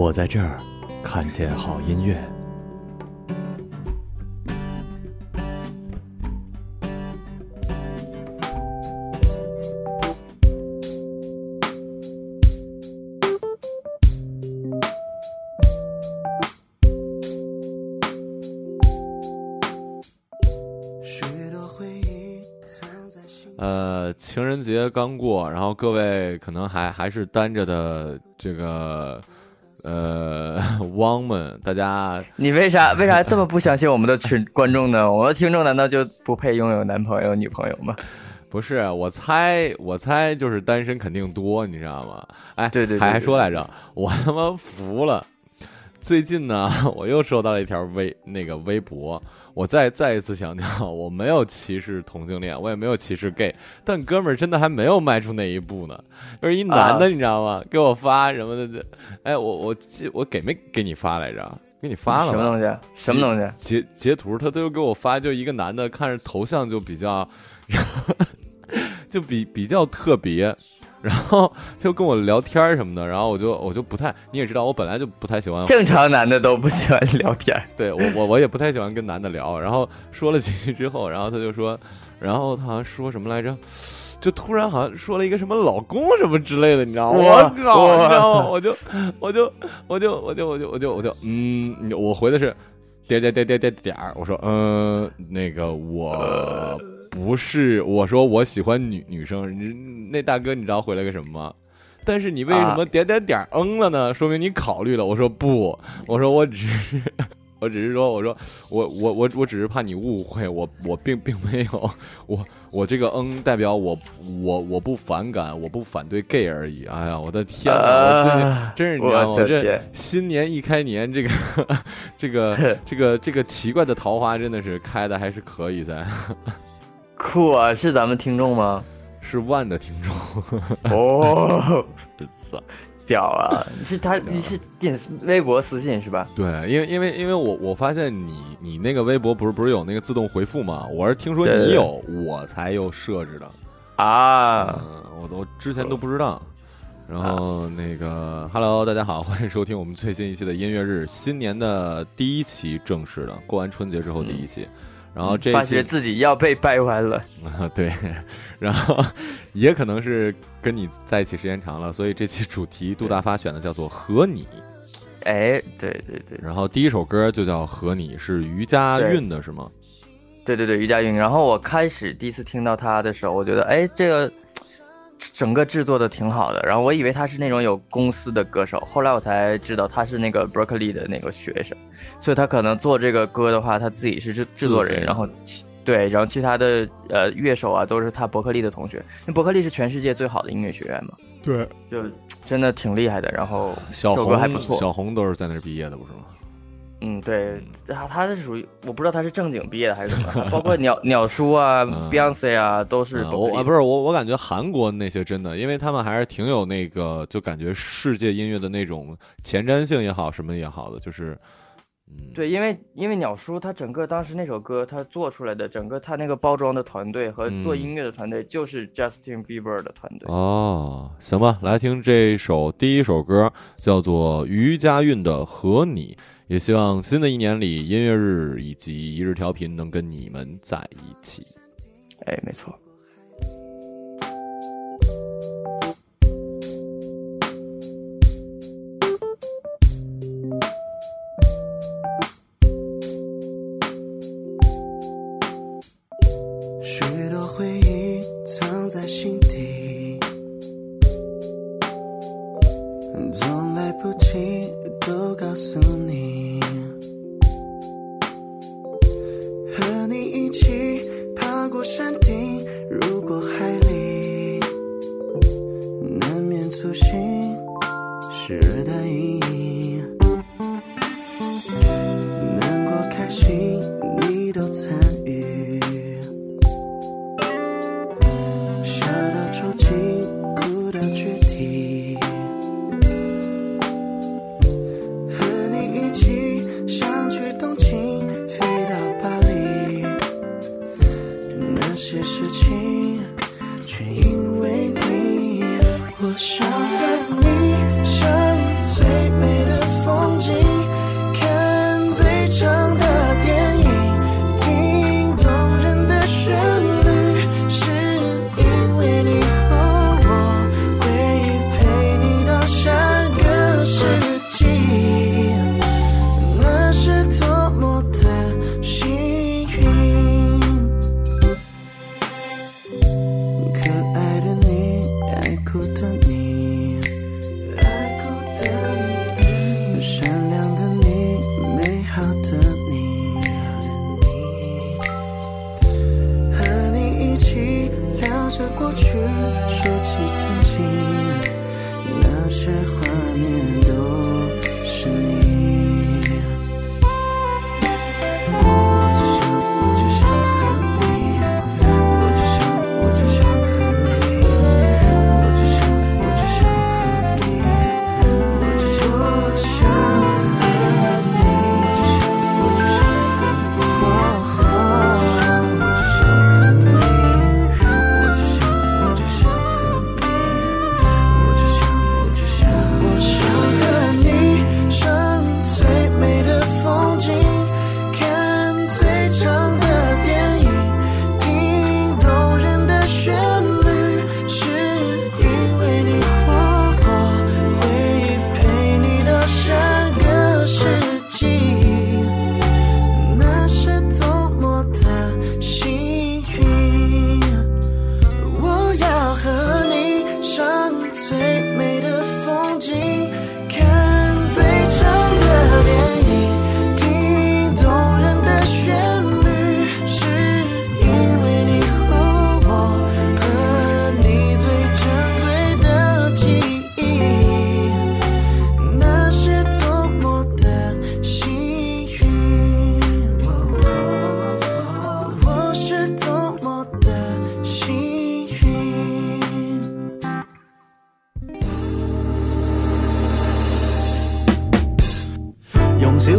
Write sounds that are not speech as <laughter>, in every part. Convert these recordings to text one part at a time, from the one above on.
我在这儿看见好音乐。呃，情人节刚过，然后各位可能还还是单着的这个。呃，汪 <laughs> 们，大家，你为啥为啥这么不相信我们的群观众呢？我们的听众难道就不配拥有男朋友女朋友吗？不是，我猜，我猜就是单身肯定多，你知道吗？哎，对对，还还说来着，我他妈服了。最近呢，<laughs> 我又收到了一条微那个微博。我再再一次强调，<laughs> 我没有歧视同性恋，我也没有歧视 gay，但哥们儿真的还没有迈出那一步呢。就是一男的，你知道吗？给我发什么的？哎，我我记我给没给你发来着？给你发了？什么东西？什么东西？截截图，他都给我发，就一个男的，看着头像就比较，<laughs> 就比比较特别。然后就跟我聊天什么的，然后我就我就不太，你也知道，我本来就不太喜欢。正常男的都不喜欢聊天。对，我我我也不太喜欢跟男的聊。然后说了几句之后，然后他就说，然后他好像说什么来着？就突然好像说了一个什么老公什么之类的，你知道吗？我靠！你知道吗？我就我就我就我就我就我就我就嗯，我回的是点点点点点点儿。我说嗯，那个我。不是我说我喜欢女女生，那大哥你知道回了个什么吗？但是你为什么点点点嗯了呢？说明你考虑了。我说不，我说我只是，<laughs> 我只是说，我说我我我我只是怕你误会，我我并并没有，我我这个嗯代表我我我不反感，我不反对 gay 而已。哎呀，我的天哪！我最近真是你知道吗？这新年一开年，这个 <laughs> 这个这个这个奇怪的桃花真的是开的还是可以在。酷啊，是咱们听众吗？是万的听众哦，操，屌啊！你是他？你是点微博私信是吧？对，因为因为因为我我发现你你那个微博不是不是有那个自动回复吗？我是听说你有，我才又设置的啊！我都之前都不知道。然后那个，Hello，大家好，欢迎收听我们最新一期的音乐日，新年的第一期正式的，过完春节之后第一期。然后这发觉自己要被掰弯了 <laughs> 啊，对，然后也可能是跟你在一起时间长了，所以这期主题杜大发选的叫做“和你”，哎，对对对。然后第一首歌就叫《和你》，是余佳韵的是吗？对对对，余佳韵。然后我开始第一次听到他的时候，我觉得哎，这个。整个制作的挺好的，然后我以为他是那种有公司的歌手，后来我才知道他是那个伯克利的那个学生，所以他可能做这个歌的话，他自己是制制作人，然后对，然后其他的呃乐手啊都是他伯克利的同学，那伯克利是全世界最好的音乐学院嘛，对，就真的挺厉害的，然后小红还不错，小红都是在那儿毕业的不是吗？嗯，对，他他是属于我不知道他是正经毕业的还是什么，<laughs> 包括鸟鸟叔啊，Beyonce 啊，都是啊，不是我，我感觉韩国那些真的，因为他们还是挺有那个，就感觉世界音乐的那种前瞻性也好，什么也好的，就是，嗯，对，因为因为鸟叔他整个当时那首歌他做出来的整个他那个包装的团队和做音乐的团队就是 Justin Bieber 的团队哦，行吧，来听这首第一首歌，叫做于嘉韵的和你。也希望新的一年里，音乐日以及一日调频能跟你们在一起。哎，没错。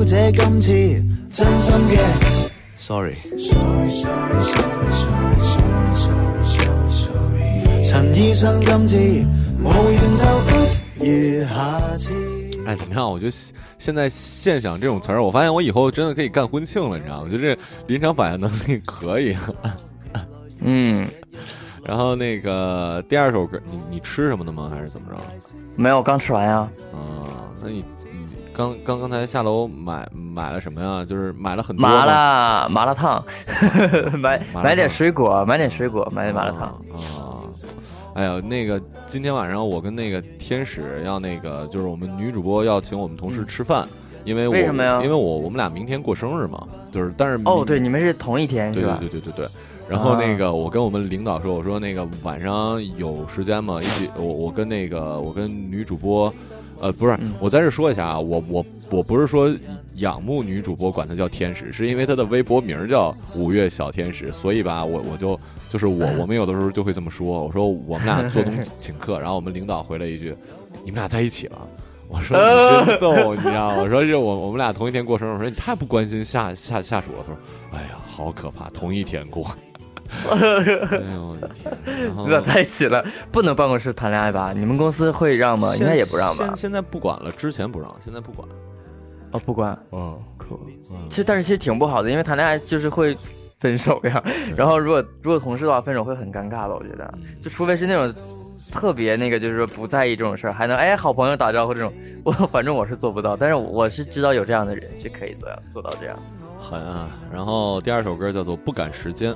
这今次真心嘅，sorry，sorry，sorry，sorry，sorry，sorry，sorry，sorry，sorry。陈医生今次无缘就不如下次。哎，怎么样？我就现在“现想”这种词儿，我发现我以后真的可以干婚庆了，你知道吗？就这临场反应能力可以。嗯。然后那个第二首歌，你你吃什么的吗？还是怎么着？没有，刚吃完呀。啊，那你？刚刚刚才下楼买买了什么呀？就是买了很多麻辣麻辣烫，买买点水果，买点水果，买点麻辣烫啊！哎呀，那个今天晚上我跟那个天使要那个，就是我们女主播要请我们同事吃饭，因为为什么呀？因为我我们俩明天过生日嘛，就是但是哦，对，你们是同一天对吧？对对对对对对。然后那个我跟我们领导说，我说那个晚上有时间吗？一起我我跟那个我跟女主播。呃，不是，我在这说一下啊，我我我不是说仰慕女主播，管她叫天使，是因为她的微博名叫五月小天使，所以吧，我我就就是我我们有的时候就会这么说，我说我们俩 <laughs> 做东请客，然后我们领导回了一句，你们俩在一起了，我说 <laughs> 你真逗，你知道吗？我说这我我们俩同一天过生日，我说你太不关心下下下属了，他说，哎呀，好可怕，同一天过。呵呵呵，在一起了，不能办公室谈恋爱吧？你们公司会让吗？应该也不让吧。现在不管了，之前不让，现在不管。哦，不管，嗯，可。其实，但是其实挺不好的，因为谈恋爱就是会分手呀。然后，如果如果同事的话，分手会很尴尬吧？我觉得，就除非是那种特别那个，就是说不在意这种事儿，还能哎好朋友打招呼这种。<laughs> 我反正我是做不到，但是我是知道有这样的人是可以做做到这样的。很啊。然后第二首歌叫做《不赶时间》。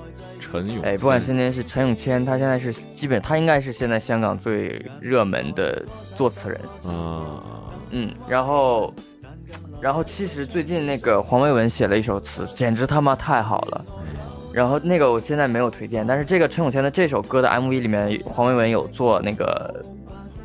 陈永哎，不管是间是陈永谦，他现在是基本，他应该是现在香港最热门的作词人。嗯嗯，然后，然后其实最近那个黄伟文写了一首词，简直他妈太好了。然后那个我现在没有推荐，但是这个陈永谦的这首歌的 MV 里面，黄伟文有做那个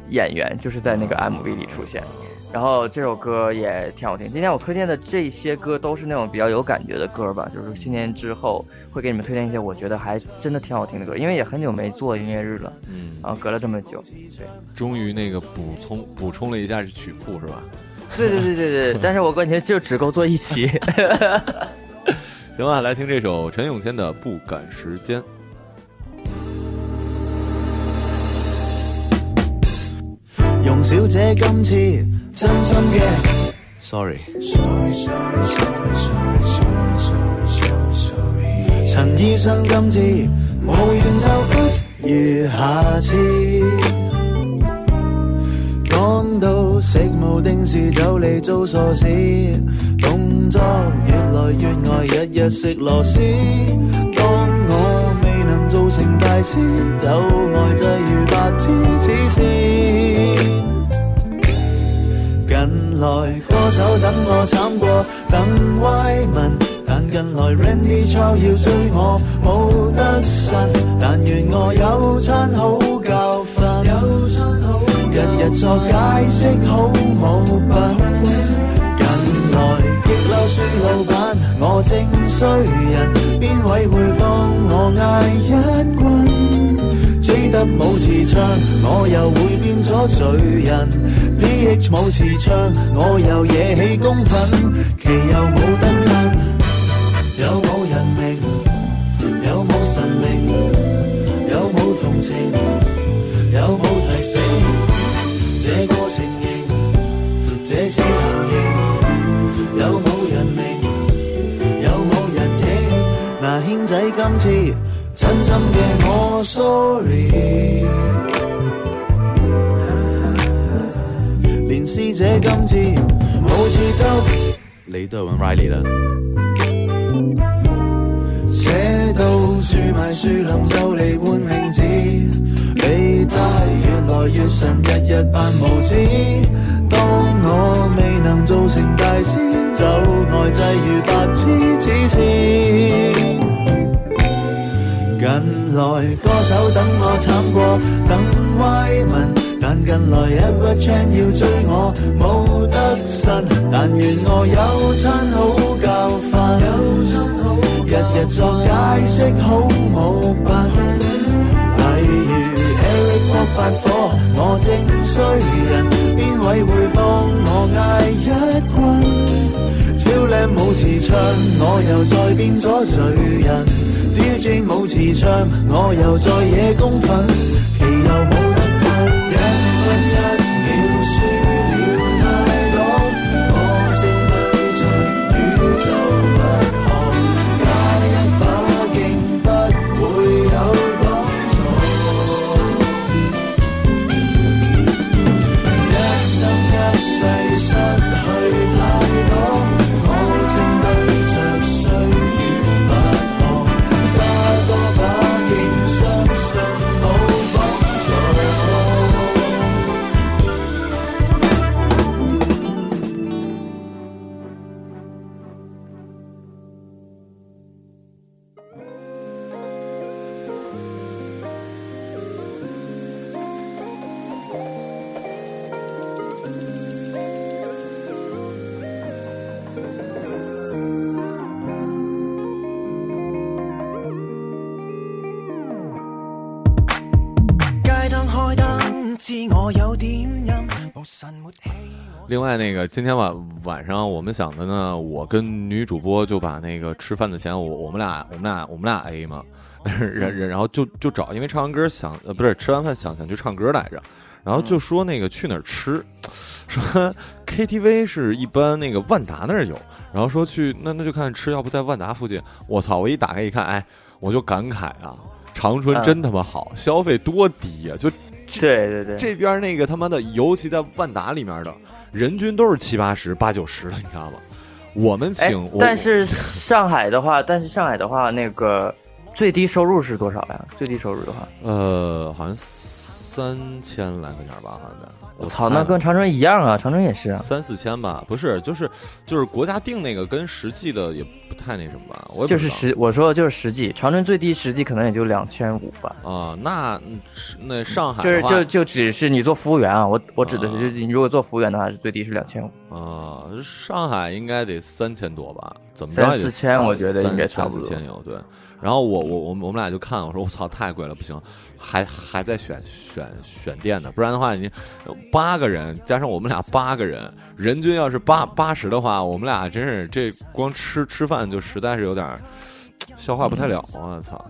演员，就是在那个 MV 里出现。然后这首歌也挺好听。今天我推荐的这些歌都是那种比较有感觉的歌吧，就是新年之后会给你们推荐一些我觉得还真的挺好听的歌，因为也很久没做音乐日了，嗯，然后隔了这么久，对，终于那个补充补充了一下是曲库是吧？<laughs> 对对对对对。但是我感觉就只够做一期。<laughs> 行吧，来听这首陈永谦的《不赶时间》。小姐，今次真心嘅，sorry。陈医生，今次无缘就不如下次。讲到食无定时就嚟做傻事，动作越来越呆，日日食螺丝。当我未能做成大师，就呆滞如白痴，此事。来歌手等我惨过等歪文，但近来 Randy c h o 要追我冇得神，但愿我有餐好教训，有餐好。日日作解释好冇品，近来激嬲衰老板，我正衰人，边位会帮我嗌一棍？追得冇字唱，我又会变咗罪人。H 舞池唱，我又惹起公愤，其又冇得赞。有冇人明？有冇神明？有冇同情？有冇提醒？这个承形，这是行业。有冇人明？有冇人影？嗱，兄仔今次，真心嘅我 sorry。你都系搵 Riley 等。歪问，但近来一个 c h 屈枪要追我冇得伸。但愿我有餐好教训，有餐好日日作解释好冇品。例如 Eric 发火，我正衰人，边位会帮我嗌一棍？靓舞池唱，我又再变咗罪人；刁钻舞池唱，我又再惹公愤。其又冇得人。另外那个今天晚晚上我们想的呢，我跟女主播就把那个吃饭的钱，我我们俩我们俩我们俩 A 嘛，<laughs> 然然然后就就找，因为唱完歌想呃不是吃完饭想想去唱歌来着，然后就说那个去哪儿吃，说 KTV 是一般那个万达那儿有，然后说去那那就看吃，要不在万达附近，我操！我一打开一看，哎，我就感慨啊，长春真他妈好，消费多低呀，就。对对对，这边那个他妈的，尤其在万达里面的，人均都是七八十、八九十的，你知道吗？我们请，但是上海的话，<laughs> 但是上海的话，那个最低收入是多少呀？最低收入的话，呃，好像三千来块钱吧，好像。我操，那跟长春一样啊！长春也是三四千吧？不是，就是就是国家定那个，跟实际的也不太那什么吧。我就是实，我说的就是实际，长春最低实际可能也就两千五吧。啊，那那上海就是就就只是你做服务员啊！我我指的是，你如果做服务员的话，是最低是两千五。啊，上海应该得三千多吧？怎么着也四千，我觉得应该差不多。四千有对。然后我我我我们俩就看我说我操太贵了不行，还还在选选选店呢，不然的话你，八个人加上我们俩八个人，人均要是八八十的话，我们俩真是这光吃吃饭就实在是有点消化不太了，我操！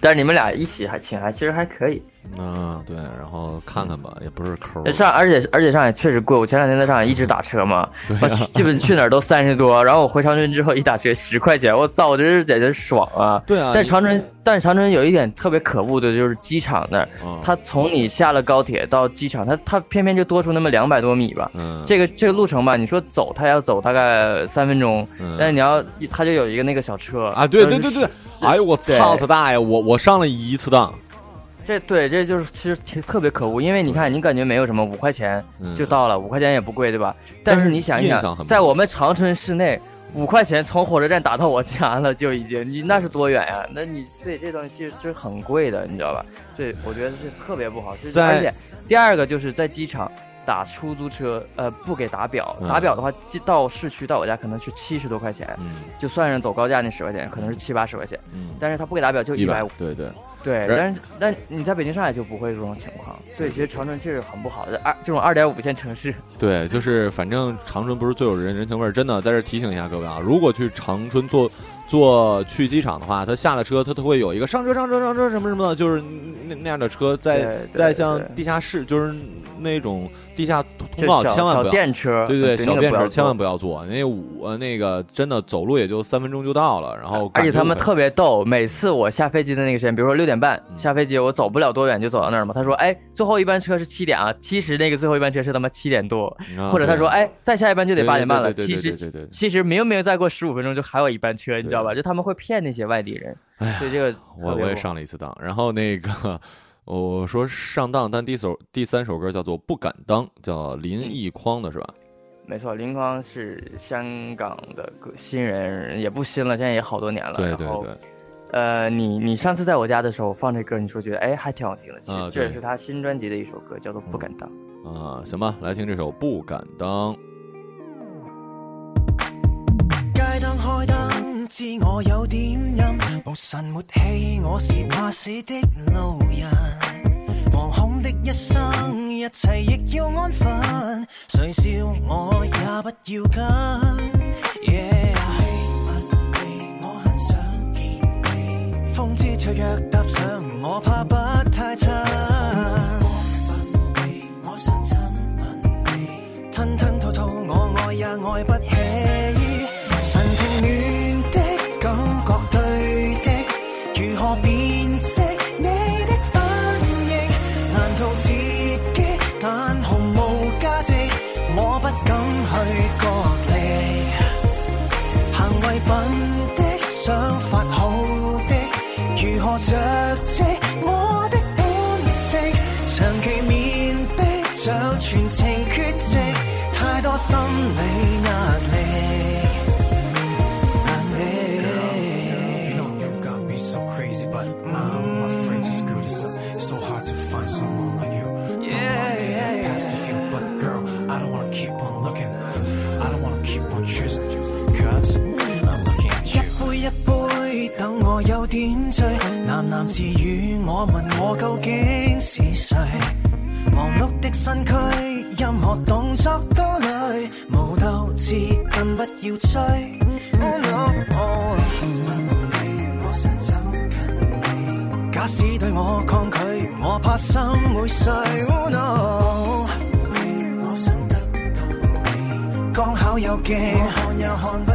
但是你们俩一起还请还其实还可以。嗯，对，然后看看吧，也不是抠。上，而且而且上海确实贵。我前两天在上海一直打车嘛，<laughs> 基本去哪儿都三十多。然后我回长春之后一打车十块钱，我操，我真是在这爽啊！对啊。但长春，但长春有一点特别可恶的就是机场那儿，他从你下了高铁到机场，他他偏偏就多出那么两百多米吧。嗯。这个这个路程吧，你说走他要走大概三分钟，但你要他就有一个那个小车啊！对对对对，哎呦我操他大爷！我我上了一次当。这对，这就是其实挺特别可恶，因为你看，你感觉没有什么五块钱就到了，五块钱也不贵，对吧？但是你想一想，在我们长春市内，五块钱从火车站打到我家了就已经，你那是多远呀？那你这这东西其实是很贵的，你知道吧？这我觉得是特别不好。且第二个就是在机场打出租车，呃，不给打表，打表的话，到市区到我家可能是七十多块钱，就算是走高架那十块钱，可能是七八十块钱，但是他不给打表就一百五，对对。对，但是但你在北京、上海就不会这种情况。对，其实长春确实很不好。二这种二点五线城市，<laughs> 对，就是反正长春不是最有人人情味儿。真的，在这提醒一下各位啊，如果去长春坐坐去机场的话，他下了车，他都会有一个上车、上车、上车什么什么的，就是那那样的车，在在像地下室，就是那种。地下通报千万不要，对对对，小电车千万不要坐。那我那个真的走路也就三分钟就到了，然后而且他们特别逗。每次我下飞机的那个时间，比如说六点半下飞机，我走不了多远就走到那儿嘛。他说：“哎，最后一班车是七点啊。”其实那个最后一班车是他妈七点多。或者他说：“哎，再下一班就得八点半了。”其实其实明明再过十五分钟就还有一班车，你知道吧？就他们会骗那些外地人。哎以这个我我也上了一次当。然后那个。我说上当，但第一首第三首歌叫做《不敢当》，叫林奕匡的是吧？没错，林匡是香港的新人，也不新了，现在也好多年了。对对对。然后，呃，你你上次在我家的时候放这歌，你说觉得哎还挺好听的。其实这也是他新专辑的一首歌，叫做《不敢当》。啊，行吧，来听这首《不敢当》。知我有点阴，无神没气，我是怕死的路人。惶恐的一生，一切亦要安分。谁笑我也不要紧。秘密，我很想见你。风姿雀约，踏上我怕不太衬。我想亲吻你，吞吞吐吐，我爱也爱不起。我的本性，长期面壁就全情缺席，太多心理。我问我究竟是谁？忙碌的身躯，任何动作都累。无斗志更不要追。No。假使对我抗拒，我怕心会碎。No。刚巧有镜，看又看。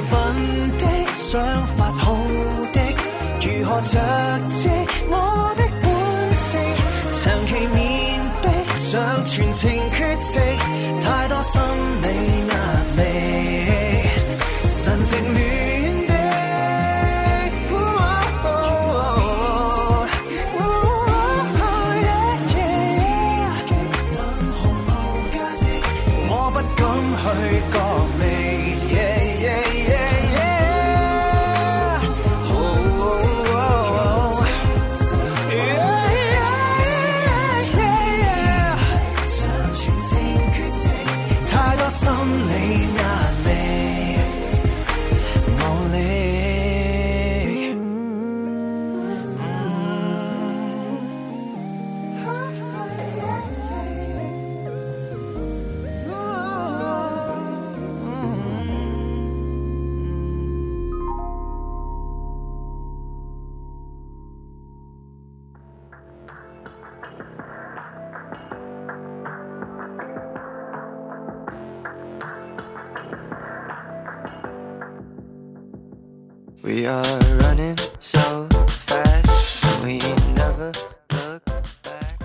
笨的想法，好的，如何着迹？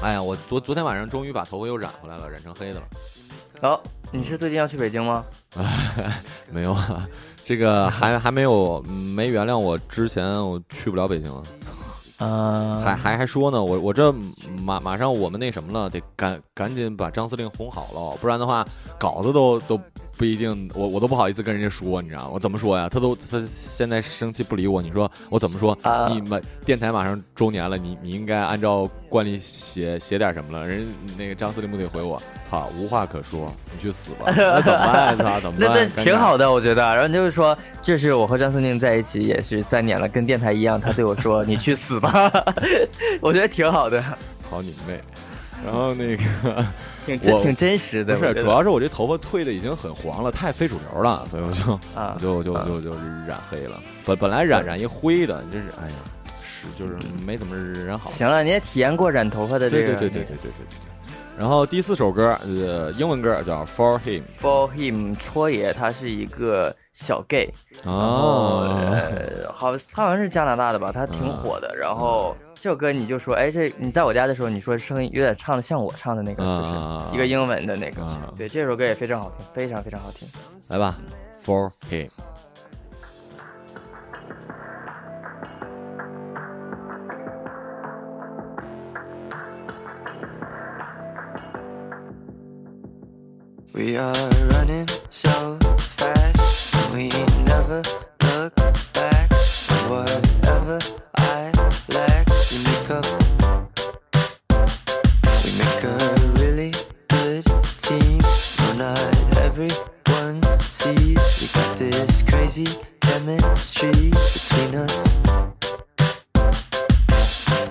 哎呀，我昨昨天晚上终于把头发又染回来了，染成黑的了。哦，你是最近要去北京吗？<laughs> 没有啊，这个还还没有没原谅我之前，我去不了北京了。嗯，还还还说呢，我我这马马上我们那什么了，得赶赶紧把张司令哄好了，不然的话稿子都都。不一定，我我都不好意思跟人家说，你知道吗？我怎么说呀？他都他现在生气不理我，你说我怎么说？你们电台马上周年了，你你应该按照惯例写写点什么了。人那个张司令不得回我，操，无话可说，你去死吧。<laughs> 那怎么办？操，怎么办？那挺好的，我觉得。然后就是说，这是我和张司令在一起也是三年了，跟电台一样，他对我说：“你去死吧。<laughs> ”我觉得挺好的。好你妹。然后那个 <laughs> 挺真挺真实的，不是，主要是我这头发褪的已经很黄了，太非主流了，所以我就啊，就就就就染黑了。本本来染染一灰的，就是哎呀，是就是没怎么染好。行了，你也体验过染头发的这个。对对对对对对对。然后第四首歌呃，英文歌，叫《For Him》。For him，戳爷他是一个小 gay。哦，好，他好像是加拿大的吧？他挺火的。然后。这首歌你就说，哎，这你在我家的时候，你说声音有点唱的像我唱的那个，就是一个英文的那个。对，这首歌也非常好听，非常非常好听。来吧，For him。We make a really good team. No, not everyone sees. We got this crazy chemistry between us.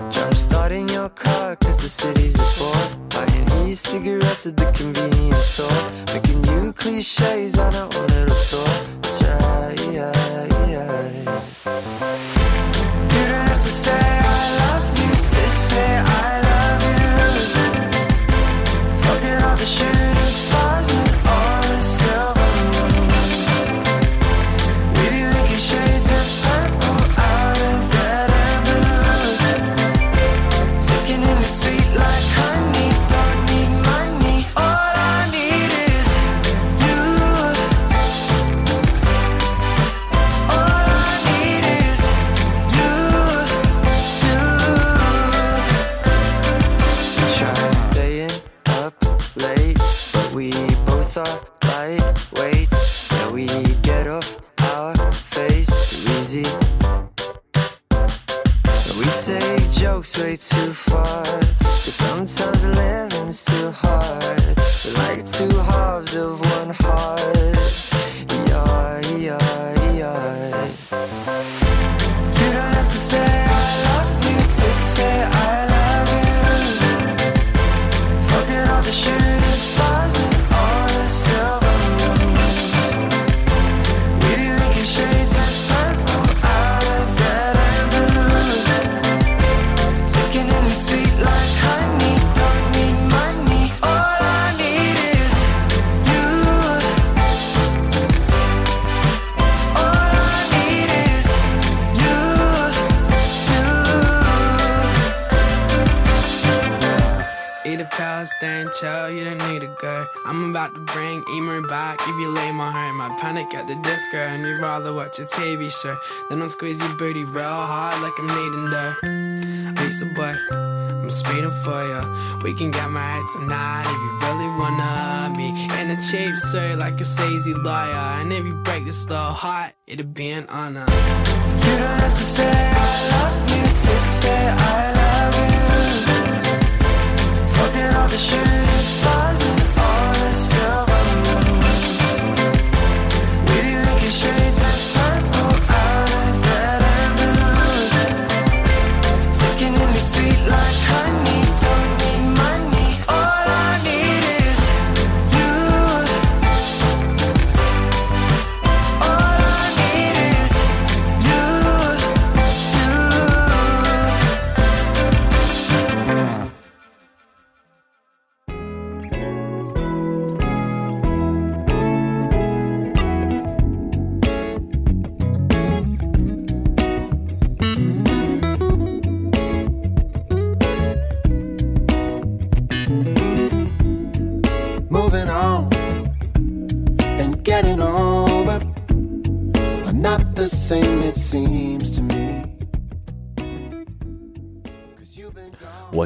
Jump starting your car, cause the city's a bore. Buying e cigarettes at the convenience store. Making new cliches on our own little tour. That's right, yeah, yeah. I panic at the disco, and you'd rather watch a TV show Then I'll squeeze your booty real hard like I'm needing dough. Lisa boy, I'm speeding for ya. We can get married tonight if you really wanna be in a cheap suit like a sleazy liar. And if you break this little heart, it'll be an honor. You don't have to say I love you to say I love you. Fucking all the shooting stars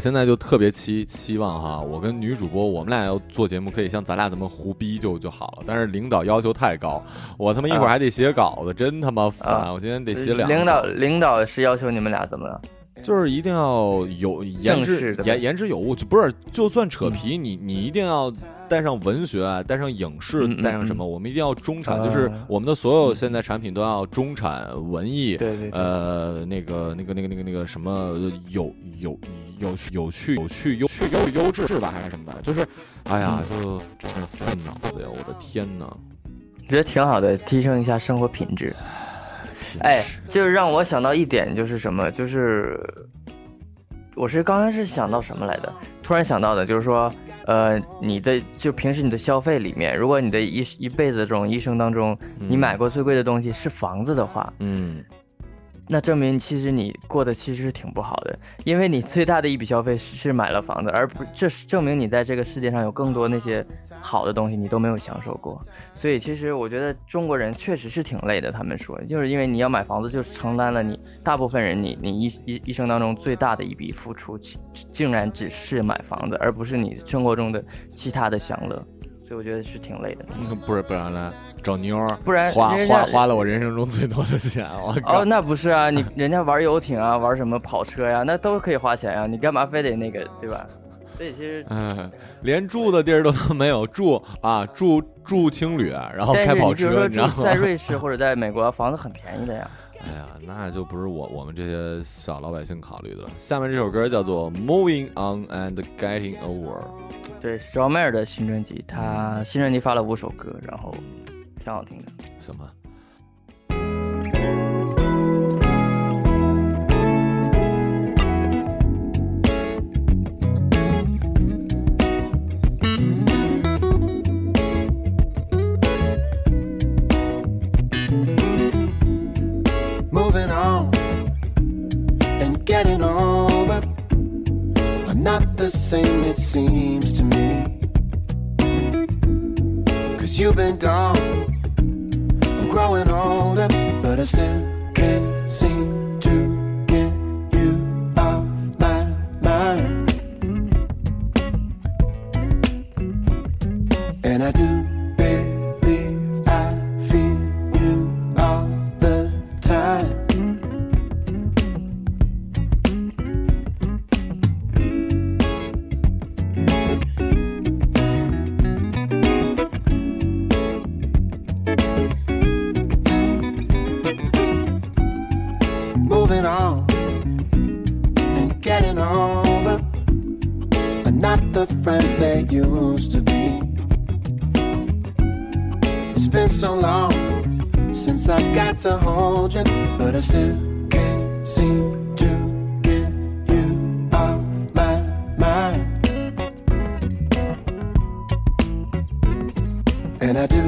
现在就特别期期望哈，我跟女主播我们俩要做节目，可以像咱俩这么胡逼就就好了。但是领导要求太高，我他妈一会儿还得写稿子，真他妈烦！我今天得写两。领导领导是要求你们俩怎么？就是一定要有颜值，颜颜值有物，就不是就算扯皮，你你一定要。带上文学啊，带上影视，带上什么？我们一定要中产，就是我们的所有现在产品都要中产文艺，对对，呃，那个那个那个那个那个什么有有有趣有趣有趣优趣优优质吧，还是什么的？就是，哎呀，就真的费脑子呀！我的天哪，觉得挺好的，提升一下生活品质。哎，就是让我想到一点，就是什么？就是，我是刚刚是想到什么来的？突然想到的，就是说。呃，你的就平时你的消费里面，如果你的一一辈子这种一生当中，你买过最贵的东西是房子的话，嗯。那证明其实你过得其实是挺不好的，因为你最大的一笔消费是买了房子，而不这是证明你在这个世界上有更多那些好的东西你都没有享受过。所以其实我觉得中国人确实是挺累的。他们说就是因为你要买房子，就承担了你大部分人你你一一一生当中最大的一笔付出，竟竟然只是买房子，而不是你生活中的其他的享乐。所以我觉得是挺累的，不是不然呢找妞儿，不然花花花了我人生中最多的钱，我哦那不是啊你人家玩游艇啊玩什么跑车呀那都可以花钱啊你干嘛非得那个对吧？所以其实嗯连住的地儿都都没有住啊住住青旅啊然后开跑车然后在 <laughs> 瑞士或者在美国房子很便宜的呀哎呀那就不是我我们这些小老百姓考虑的下面这首歌叫做 Moving On and Getting Over。对，s t r 是 m e r 的新专辑，他新专辑发了五首歌，然后挺好听的。什么？understand. and over are not the friends they used to be. It's been so long since I got to hold you, but I still can't seem to get you off my mind. And I do.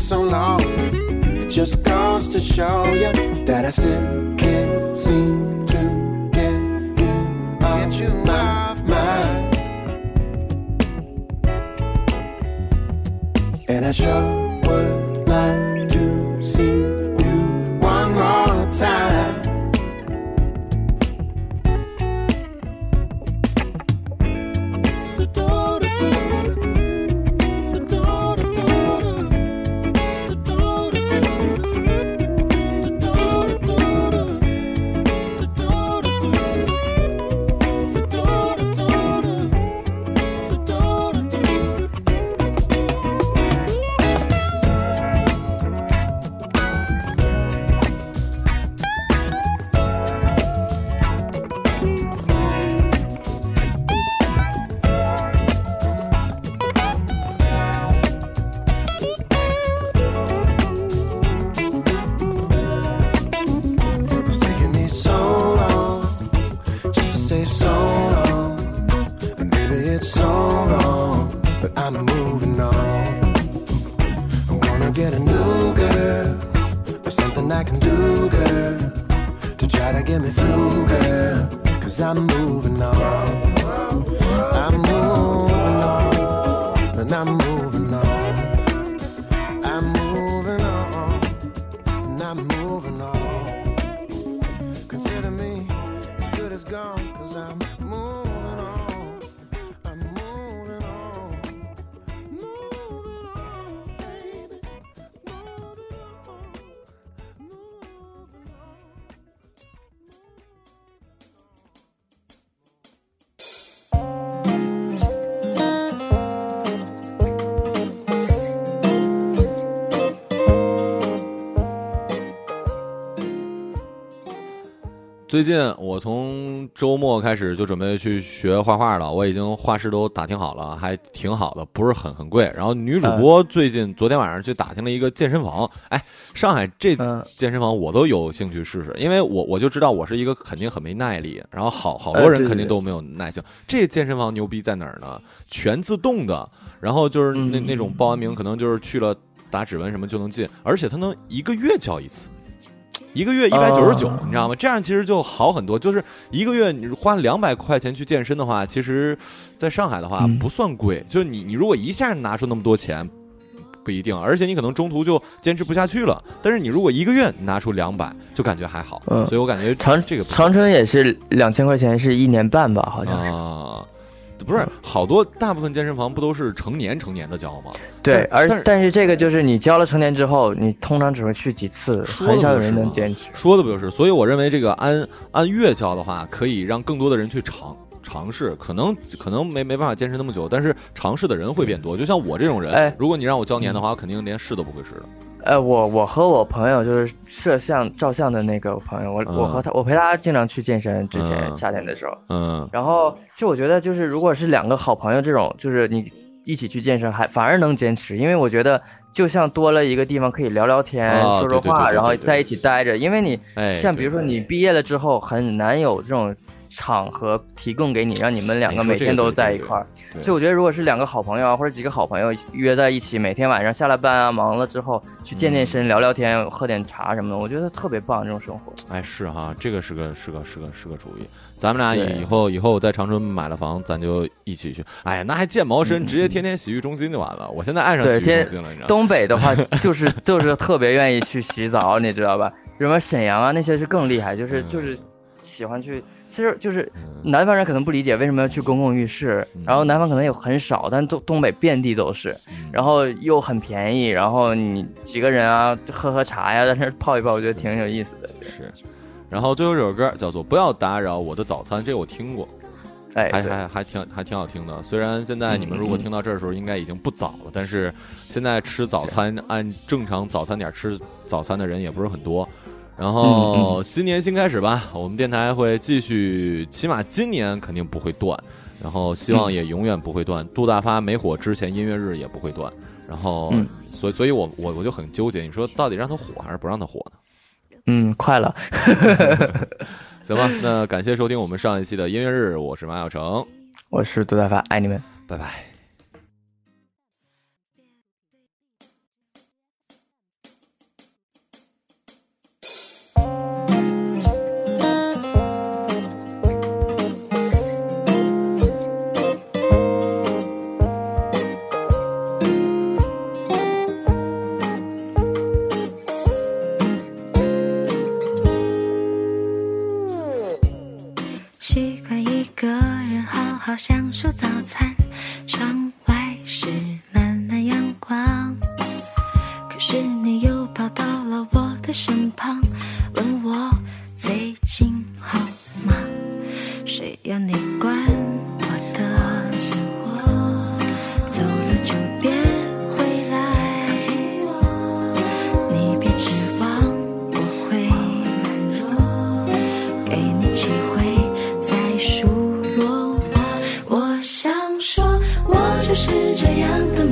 so long. It just goes to show you that I still can't seem to get you off my mind. And I show. So. 最近我从周末开始就准备去学画画了，我已经画室都打听好了，还挺好的，不是很很贵。然后女主播最近昨天晚上去打听了一个健身房，哎，上海这健身房我都有兴趣试试，因为我我就知道我是一个肯定很没耐力，然后好好多人肯定都没有耐性。这健身房牛逼在哪儿呢？全自动的，然后就是那那种报完名可能就是去了打指纹什么就能进，而且它能一个月交一次。一个月一百九十九，你知道吗？这样其实就好很多。就是一个月你花两百块钱去健身的话，其实，在上海的话不算贵。就是你你如果一下拿出那么多钱，不一定，而且你可能中途就坚持不下去了。但是你如果一个月拿出两百，就感觉还好。嗯，所以我感觉长这个长春也是两千块钱是一年半吧，好像是。不是，好多大部分健身房不都是成年成年的交吗？对，而但是这个就是你交了成年之后，你通常只会去几次，很少有人能坚持。说的不就是？所以我认为这个按按月交的话，可以让更多的人去尝尝试。可能可能没没办法坚持那么久，但是尝试的人会变多。就像我这种人，如果你让我交年的话，我肯定连试都不会试的。呃，我我和我朋友就是摄像照相的那个朋友，我我和他，我陪他经常去健身。之前夏天的时候，嗯，然后其实我觉得，就是如果是两个好朋友这种，就是你一起去健身，还反而能坚持，因为我觉得就像多了一个地方可以聊聊天、说说话，然后在一起待着，因为你像比如说你毕业了之后很难有这种。场合提供给你，让你们两个每天都在一块儿。所以我觉得，如果是两个好朋友啊，或者几个好朋友约在一起，每天晚上下了班啊，忙了之后去健健身、聊聊天、喝点茶什么的，我觉得特别棒。这种生活，哎，是哈，这个是个是个是个是个主意。咱们俩以后以后在长春买了房，咱就一起去。哎呀，那还健毛身，直接天天洗浴中心就完了。我现在爱上洗浴中心了，你知道吗？东北的话，<laughs> 就是就是特别愿意去洗澡，你知道吧？什么沈阳啊那些是更厉害，就是就是喜欢去。其实就是南方人可能不理解为什么要去公共浴室，然后南方可能也很少，但东东北遍地都是，然后又很便宜，然后你几个人啊喝喝茶呀，在那泡一泡，我觉得挺有意思的。是，然后最后这首歌叫做《不要打扰我的早餐》，这我听过，哎，还还还挺还挺好听的。虽然现在你们如果听到这儿的时候，应该已经不早了，但是现在吃早餐按正常早餐点吃早餐的人也不是很多。然后新年新开始吧，我们电台会继续，起码今年肯定不会断，然后希望也永远不会断。杜大发没火之前，音乐日也不会断。然后，所以，所以我我我就很纠结，你说到底让他火还是不让他火呢？嗯，快了，<laughs> 行吧。那感谢收听我们上一期的音乐日，我是马晓成，我是杜大发，爱你们，拜拜。身旁问我最近好吗？谁要你管我的生活？走了就别回来。你别指望我会软弱，给你机会再数落我。我想说，我就是这样的。